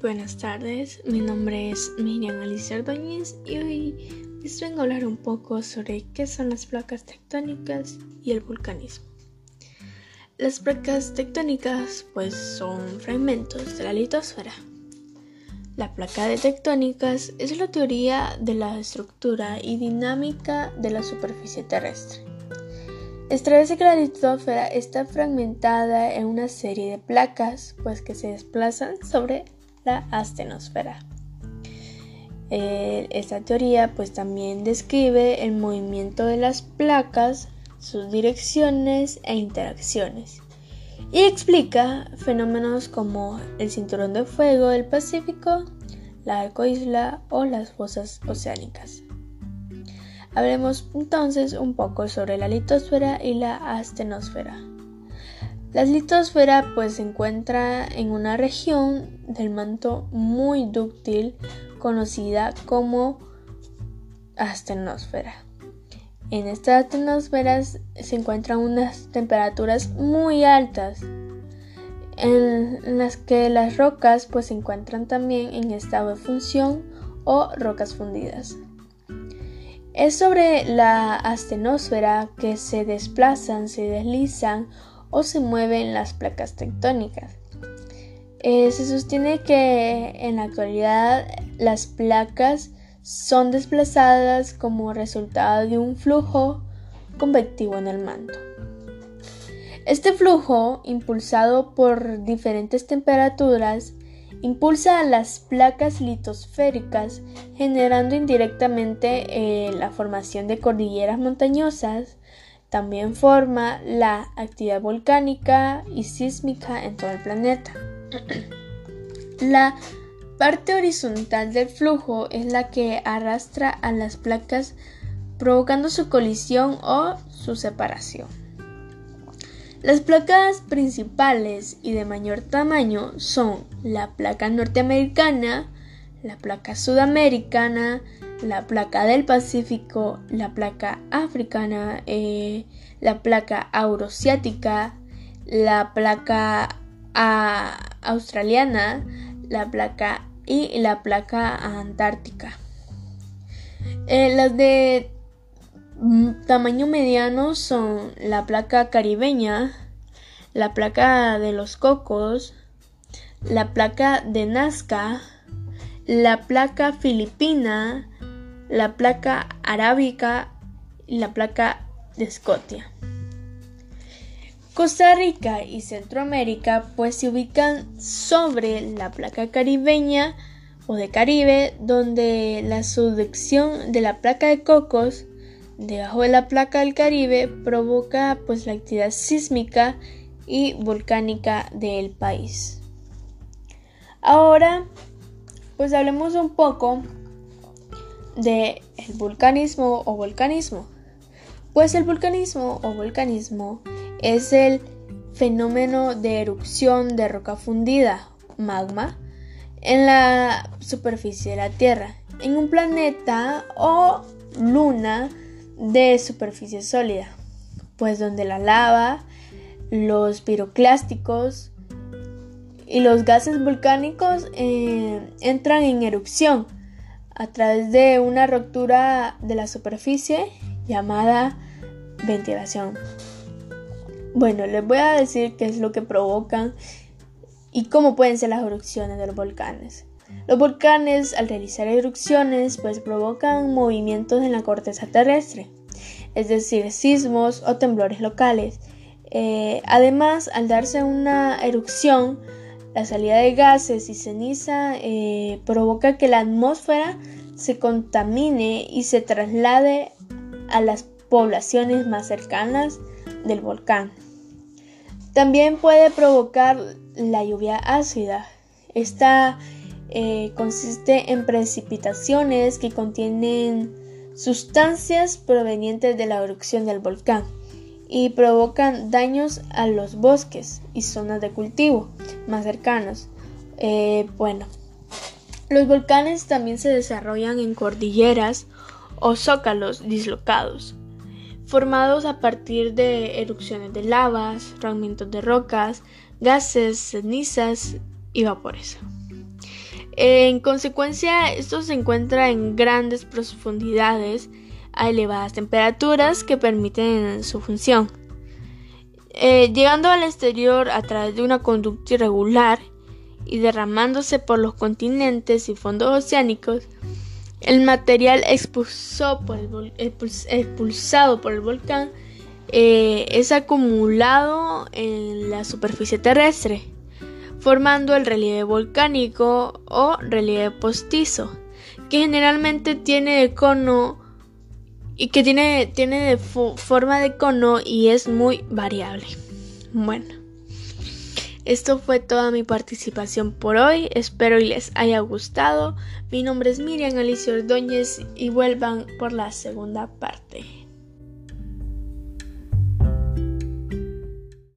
buenas tardes, mi nombre es Miriam Alicia Ordóñez y hoy les vengo a hablar un poco sobre qué son las placas tectónicas y el vulcanismo. Las placas tectónicas pues son fragmentos de la litosfera. La placa de tectónicas es la teoría de la estructura y dinámica de la superficie terrestre. Establece que la litosfera está fragmentada en una serie de placas pues que se desplazan sobre la astenosfera. Eh, esta teoría pues también describe el movimiento de las placas, sus direcciones e interacciones y explica fenómenos como el cinturón de fuego del Pacífico, la arcoísla o las fosas oceánicas. Hablemos entonces un poco sobre la litosfera y la astenosfera. La litosfera pues se encuentra en una región del manto muy dúctil conocida como astenosfera. En esta astenosfera se encuentran unas temperaturas muy altas en las que las rocas pues se encuentran también en estado de función o rocas fundidas. Es sobre la astenosfera que se desplazan, se deslizan o se mueven las placas tectónicas. Eh, se sostiene que en la actualidad las placas son desplazadas como resultado de un flujo convectivo en el manto. Este flujo, impulsado por diferentes temperaturas, impulsa a las placas litosféricas, generando indirectamente eh, la formación de cordilleras montañosas, también forma la actividad volcánica y sísmica en todo el planeta. la parte horizontal del flujo es la que arrastra a las placas provocando su colisión o su separación. Las placas principales y de mayor tamaño son la placa norteamericana, la placa sudamericana, la placa del Pacífico, la placa africana, eh, la placa eurasiática, la placa ah, australiana, la placa y la placa antártica. Eh, las de tamaño mediano son la placa caribeña, la placa de los cocos, la placa de Nazca, la placa filipina, la placa arábica y la placa de Escocia. Costa Rica y Centroamérica pues se ubican sobre la placa caribeña o de Caribe donde la subducción de la placa de Cocos debajo de la placa del Caribe provoca pues la actividad sísmica y volcánica del país. Ahora pues hablemos un poco de el vulcanismo o volcanismo. Pues el vulcanismo o volcanismo es el fenómeno de erupción de roca fundida, magma, en la superficie de la Tierra, en un planeta o luna de superficie sólida, pues donde la lava, los piroclásticos y los gases volcánicos eh, entran en erupción a través de una ruptura de la superficie llamada ventilación. Bueno, les voy a decir qué es lo que provocan y cómo pueden ser las erupciones de los volcanes. Los volcanes al realizar erupciones pues provocan movimientos en la corteza terrestre, es decir, sismos o temblores locales. Eh, además, al darse una erupción, la salida de gases y ceniza eh, provoca que la atmósfera se contamine y se traslade a las poblaciones más cercanas del volcán. También puede provocar la lluvia ácida. Esta eh, consiste en precipitaciones que contienen sustancias provenientes de la erupción del volcán y provocan daños a los bosques y zonas de cultivo más cercanos. Eh, bueno, los volcanes también se desarrollan en cordilleras o zócalos dislocados, formados a partir de erupciones de lavas, fragmentos de rocas, gases, cenizas y vapores. En consecuencia, esto se encuentra en grandes profundidades a elevadas temperaturas que permiten su función. Eh, llegando al exterior a través de una conducta irregular y derramándose por los continentes y fondos oceánicos, el material expulsado por el volcán eh, es acumulado en la superficie terrestre formando el relieve volcánico o relieve postizo, que generalmente tiene de cono y que tiene, tiene forma de cono y es muy variable. Bueno, esto fue toda mi participación por hoy, espero y les haya gustado. Mi nombre es Miriam Alicia Ordóñez y vuelvan por la segunda parte.